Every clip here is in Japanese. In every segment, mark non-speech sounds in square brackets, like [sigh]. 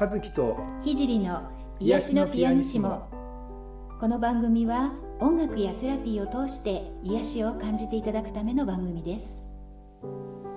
和樹と聖の癒しのピアニシモ。この番組は音楽やセラピーを通して癒しを感じていただくための番組です。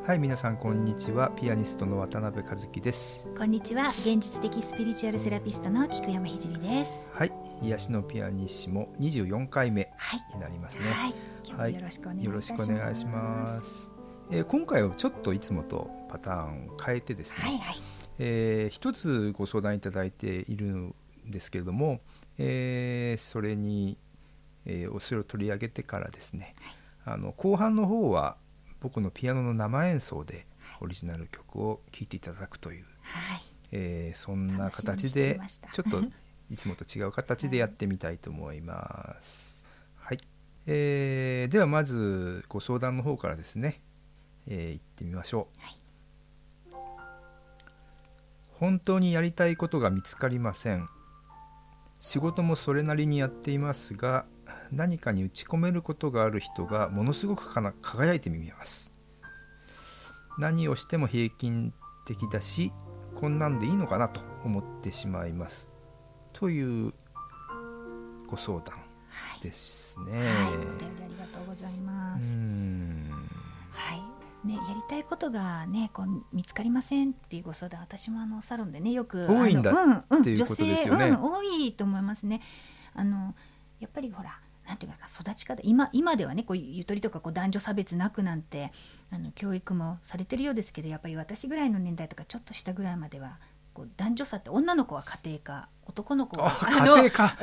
はい皆さんこんにちは。ピアニストの渡辺和樹です。こんにちは。現実的スピリチュアルセラピストの菊山聖です。はい癒しのピアニシモ24回目になりますね。はい。今日もよろしくお願いいたします、よろしくお願いします、えー今回はちょっといつもとパターンを変えてですね、はいはいえー一つご相談いただいているんですけれども、えーそれに、えーそれを取り上げてからですね、あの後半の方は僕のピアノの生演奏でオリジナル曲を聴いていただくという、はい。えーそんな形でちょっといつもと違う形で [laughs] やってみたいと思います。はい、えーではまずご相談の方からですね、えー行ってみましょう。はい本当にやりたいことが見つかりません。仕事もそれなりにやっていますが何かに打ち込めることがある人がものすごく輝いて見えます。何をしても平均的だしこんなんでいいのかなと思ってしまいます。というご相談ですね、はい、お便りありがとうございたいことがね、こう見つかりませんっていうご相談、私もあのサロンでね、よく多いんだあのうんうん、っていうことですよね女性、うん、多いと思いますね。あのやっぱりほら。なんていうか育ち方今今ではねこうゆとりとかこう男女差別なくなんてあの教育もされてるようですけどやっぱり私ぐらいの年代とかちょっと下ぐらいまではこう男女差って女の子は家庭科男の子はああの家庭科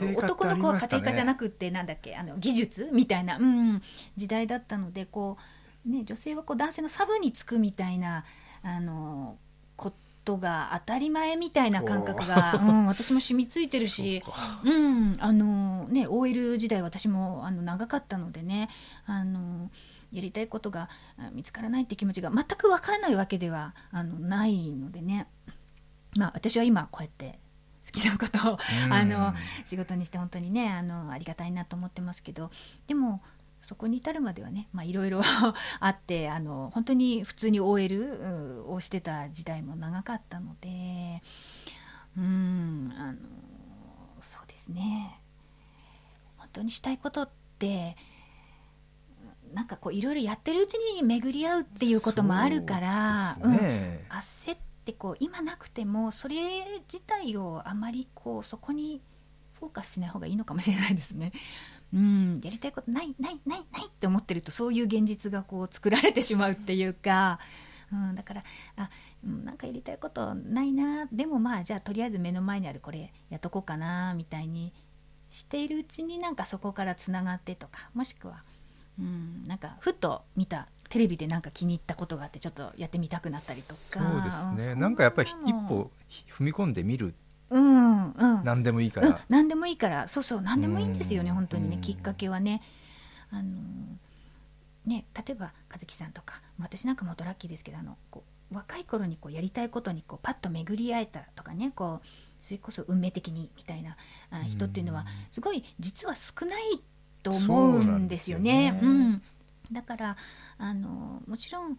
う男の子は家庭科じゃなくてなんだっけあの技術みたいな、うん、時代だったのでこう、ね、女性はこう男性のサブにつくみたいなあのことが当たり前みたいな感覚が、う。ん、私も染みついてるし。うん、あのね OL 時代私もあの長かったのでねあのやりたいことがあ見つからないって気持ちが全くわからないわけではあのないのでね。まあ私は今こうやって好きなことをうん。あの仕事にして本当にねあのありがたいなと思ってますけどでもそこに至るまではねまあいろいろ [laughs] あってあの本当に普通に OL をしてた時代も長かったのでうんあのそうですね本当にしたいことってなんかこういろいろやってるうちに巡り合うっていうこともあるからそうねうん、焦ってこう今なくてもそれ自体をあまりこうそこにフォーカスしない方がいいのかもしれないですね。うん、やりたいことないないないないって思ってるとそういう現実がこう作られてしまうっていうか、うん、だからあ、うん、なんかやりたいことないなでもまあじゃあとりあえず目の前にあるこれやっとこうかなみたいにしているうちになんかそこからつながってとかもしくは、うん、なんかふっと見たテレビでなんか気に入ったことがあってちょっとやってみたくなったりとか。そうですね、うなんかやっぱり一歩踏み込んでみるうんうん。何でもいいかうんら、、何でもいいから。そうそう何でもいいんですよねうん。本当にね。うん。きっかけはね。あのね例えば和樹さんとか。私なんかもっとラッキーですけどあのこう若い頃にこうやりたいことにこうパッと巡り合えたとかね。こうそれこそ運命的にみたいなあ人っていうのはすごい実は少ないと思うんですよね。そうなんですよね。うん。だからあのもちろん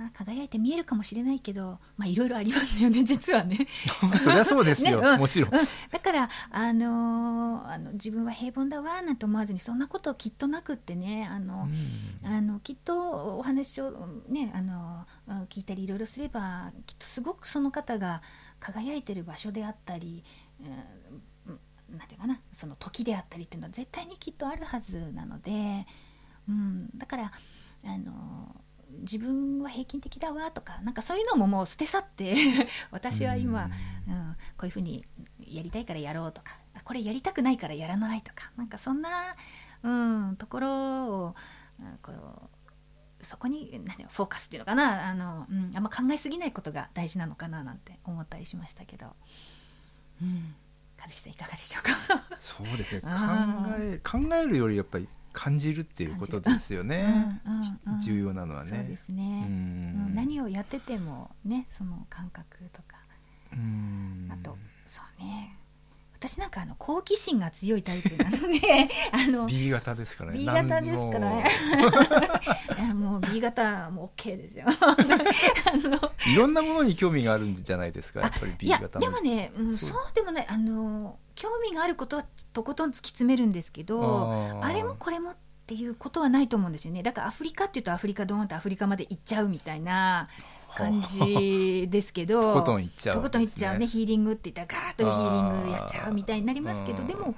うんそうだな輝いて見えるかもしれないけどまあいろいろありますよね実はね。[laughs] そりゃそうですよ、[laughs] ねうん。もちろん、うん、だから、あのーあの自分は平凡だわなんて思わずにそんなこときっとなくってねあの、あのきっとお話を、ね、あのうん聞いたりいろいろすればきっとすごくその方が輝いてる場所であったり、うんなんていうかなその時であったりっていうのは絶対にきっとあるはずなので、うん、だからあの自分は平均的だわとかなんかそういうのももう捨て去って [laughs] 私は今、うん、こういうふうにやりたいからやろうとかあこれやりたくないからやらないとかなんかそんな、うん、ところをうんこうそこに何フォーカスっていうのかなあの、うん、あんま考えすぎないことが大事なのかななんて思ったりしましたけど、うん、和樹さんいかがでしょうか？[laughs] そうですね。考あえ考えるよりやっぱり感じるっていうことですよね、うんうんうん。重要なのはね。そうですね、うん。うん何をやっててもねその感覚とか。うん。あとそうね私なんかあの好奇心が強いタイプなので [laughs] あの B 型ですからね。B 型ですから。ねも。[laughs] う B 型も OK ですよ。[laughs] あのいろんなものに興味があるんじゃないですかやっぱり B 型でもね、うん、そう。でもないあの興味があることはとことん突き詰めるんですけどあれもこれもっていうことはないと思うんですよね。だからアフリカっていうとアフリカドーンとアフリカまで行っちゃうみたいな感じですけど [laughs] とことん行っちゃう、ね、とことん行っちゃうね。ヒーリングって言ったらガーッとヒーリングやっちゃうみたいになりますけどでも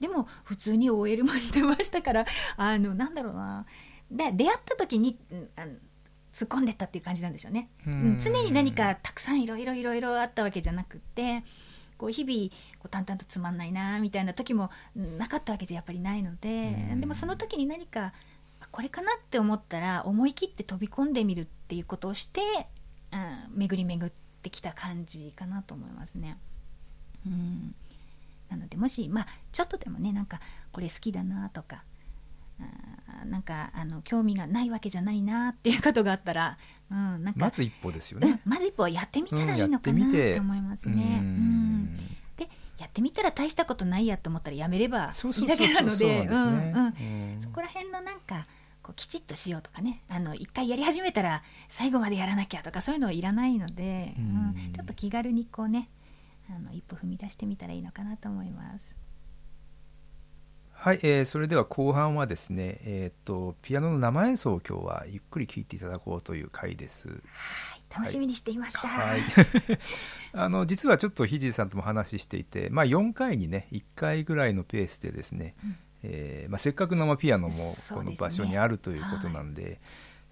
でも普通に OL もしてましたから [laughs] あのなんだろうな。で出会った時にあの突っ込んでったっていう感じなんですよね。常に何かたくさんいろいろいろいろあったわけじゃなくてこう日々こう淡々とつまんないなみたいな時もなかったわけじゃやっぱりないのででもその時に何かこれかなって思ったら思い切って飛び込んでみるっていうことをして、うん、巡り巡ってきた感じかなと思いますね。うんなのでもし、まあ、ちょっとでもねなんかこれ好きだなとかあなんかあの興味がないわけじゃないなっていうことがあったら、うん、なんかまず一歩ですよね、うん、まず一歩やってみたらいいのかなと思いますね。うん、ってみたら大したことないやと思ったらやめればいいだけなのでそこら辺のなんかこうきちっとしようとかね。あの一回やり始めたら最後までやらなきゃとかそういうのはいらないので、うん、ちょっと気軽にこうねあの一歩踏み出してみたらいいのかなと思います。はい、えー、それでは後半はですね、えーと、ピアノの生演奏を今日はゆっくり聴いていただこうという回です。はい楽しみにしていました。はい、[laughs] あの実はちょっとひじさんとも話していて、まあ、4回にね1回ぐらいのペースでですね、うん。えーまあ、せっかく生ピアノもこの場所にあるということなんで、ねはい、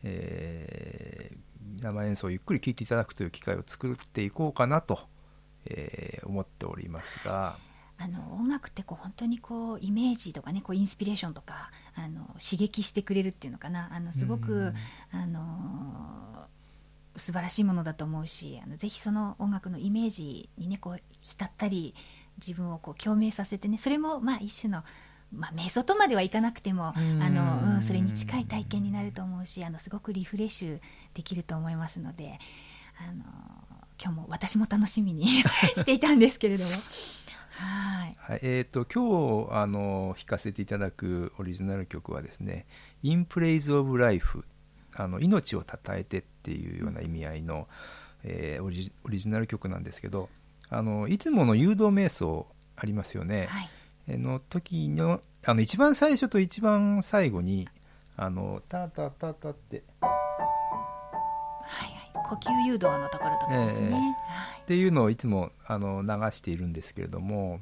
えー、生演奏をゆっくり聴いていただくという機会を作っていこうかなと、えー、思っておりますが。あの音楽ってこう本当にこうイメージとかねこうインスピレーションとかあの刺激してくれるっていうのかな。あのすごく、あの素晴らしいものだと思うしあのぜひその音楽のイメージにねこう浸ったり自分をこう共鳴させてねそれもまあ一種のまあ、瞑想とまではいかなくてもあの、うん、それに近い体験になると思うしあのすごくリフレッシュできると思いますのであの今日も私も楽しみに [laughs] していたんですけれども。はい、はい、えーと、今日あの弾かせていただくオリジナル曲はですね「In Praise of Life」あの命をたたえてっていうような意味合いの、えー、オリオリジナル曲なんですけどあのいつもの誘導瞑想ありますよね。はい。の時のあの一番最初と一番最後にあのタタタタって。はいはい。呼吸誘導のところとかですね、えーはい、っていうのをいつもあの流しているんですけれども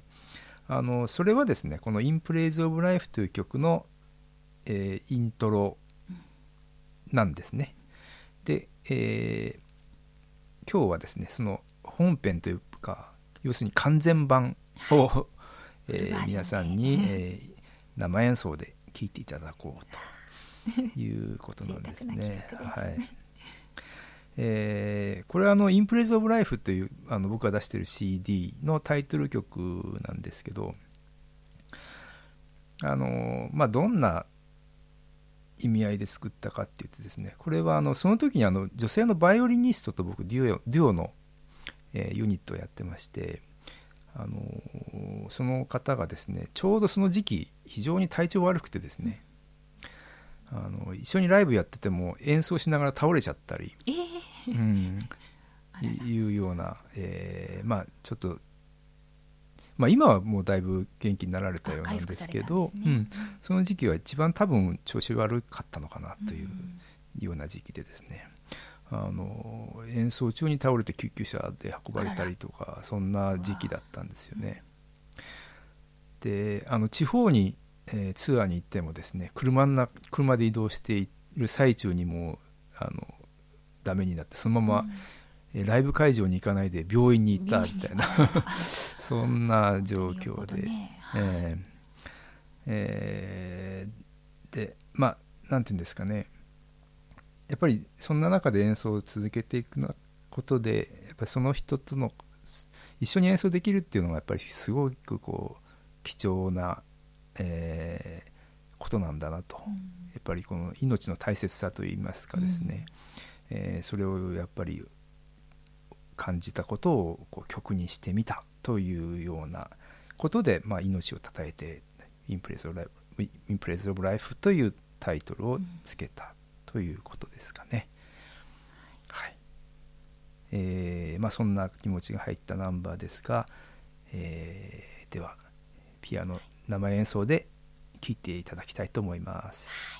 あのそれはですねこの「インプレイズ・オブ・ライフ」という曲の、えー、イントロなんですね。で、えー、今日はですねその本編というか要するに完全版をえー、皆さんに、えー、生演奏で聴いていただこうということなんですね。[laughs] はいえー、これはあの「インプレス・オブ・ライフ」というあの僕が出してる CD のタイトル曲なんですけどあの、まあ、どんな意味合いで作ったかっていうとですねこれはあのその時にあの女性のバイオリニストと僕デュオデュオの、えー、ユニットをやってましてあのその方がですねちょうどその時期非常に体調悪くてですね、あの一緒にライブやってても演奏しながら倒れちゃったり、えー、うん、[laughs] いうような、えー、まあちょっと、まあ、今はもうだいぶ元気になられたようなんですけど、ね、うん、その時期は一番多分調子悪かったのかなというような時期でですね、あの演奏中に倒れて救急車で運ばれたりとかそんな時期だったんですよね。であの地方に、えー、ツアーに行ってもですね車な車で移動している最中にもあのダメになってそのまま、うん、ライブ会場に行かないで病院に行ったみたいな。[laughs] そんな状況で、ね。えーえー、でまあなんていうんですかね。やっぱりそんな中で演奏を続けていくことでやっぱりその人との一緒に演奏できるっていうのがやっぱりすごくこう貴重な、えー、ことなんだなと、うん、やっぱりこの命の大切さといいますかですね、うん、えー、それをやっぱり感じたことをこう曲にしてみたというようなことで、まあ、命をたたえてインプレスオブライフ「インプレスオブライフ」というタイトルをつけたということですかね。はいえーまあ、そんな気持ちが入ったナンバーですが、えーではピアノ生演奏で聴いていただきたいと思います。はい「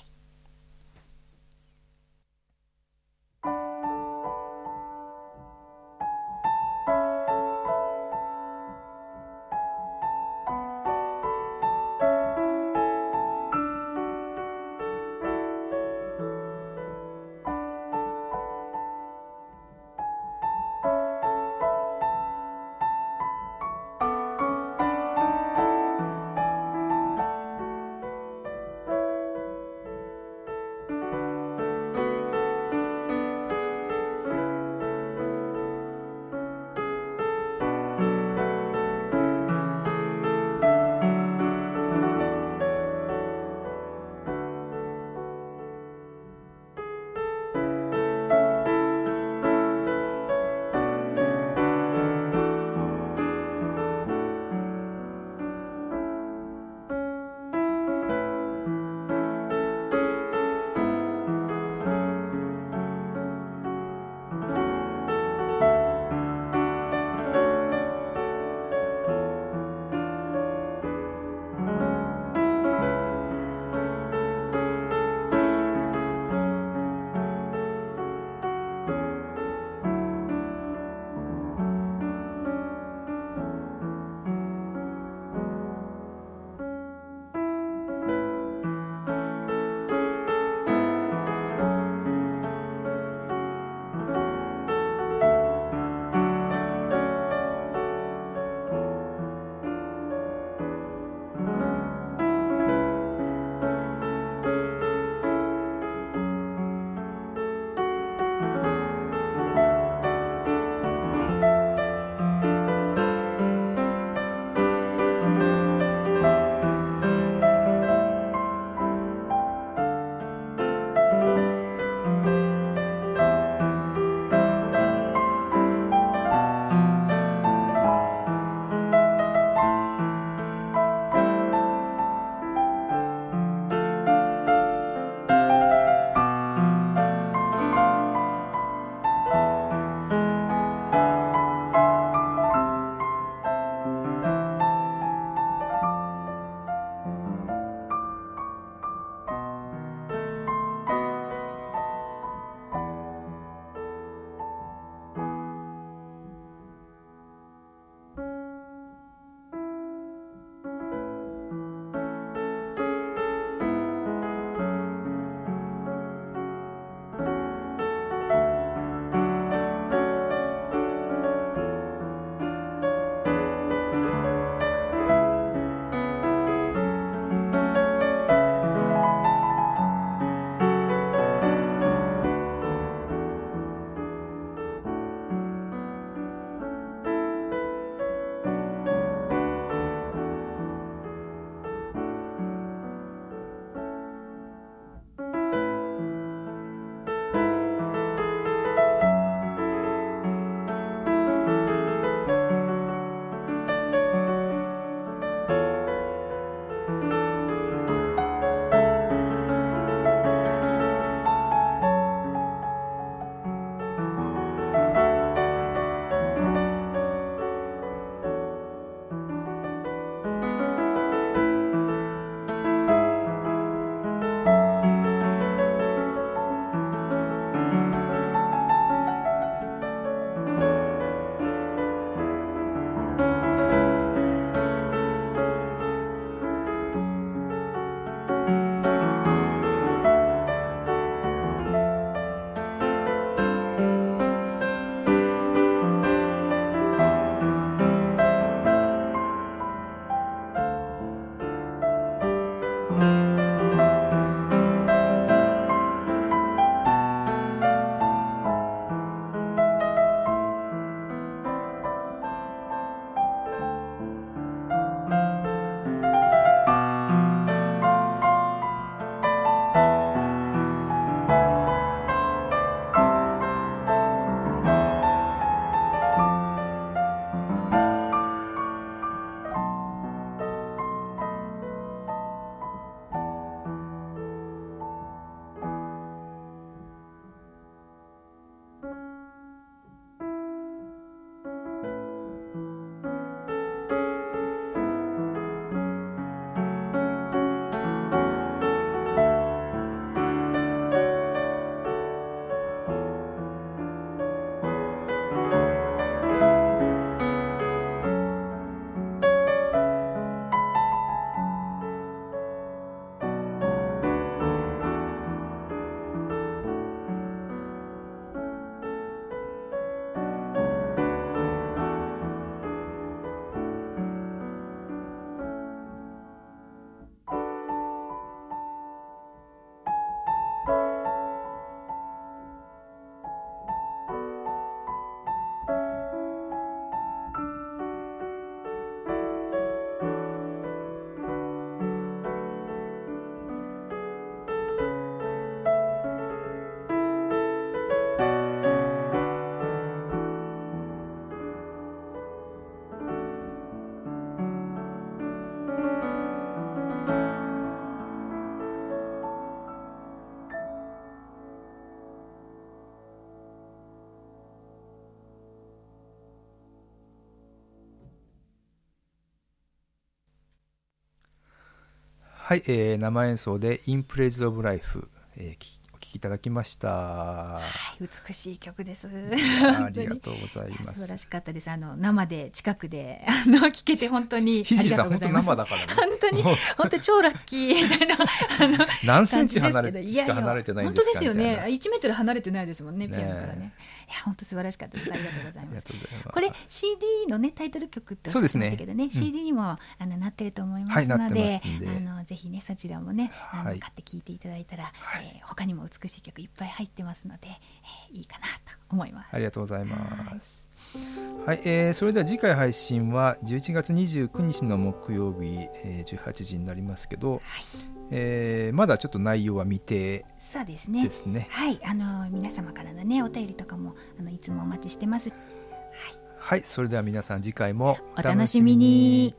はい、えー生演奏で「インプレイズ・オブ・ライフ」えーきいただきました。はい美しい曲です。ありがとうございます素晴ら。しかったです。あの生で近くで [laughs] あの聞けて本当にありがとうございます。本当生だからね。本当に本当超ラッキーみたいなあの [laughs] 何センチ離れしか離れてない本当ですよねみたいな。1メートル離れてないですもんねねピアノからねいや本当素晴らしかったですありがとうございます。これ CD のねタイトル曲っておっしゃってましたけどねそうですね CD にもあのなってると思いますので,、ますんであのぜひねそちらもねあの、はい買って聴いていただいたら、はいえー他にも美しい曲いっぱい入ってますので、えーいいかなと思います。ありがとうございます。はい、えーそれでは次回配信は11月29日の木曜日、えー18時になりますけど、えーまだちょっと内容は未定そうですねですね。はいあの皆様からのねお便りとかもあのいつもお待ちしてます。はい、それでは皆さん次回もお楽しみに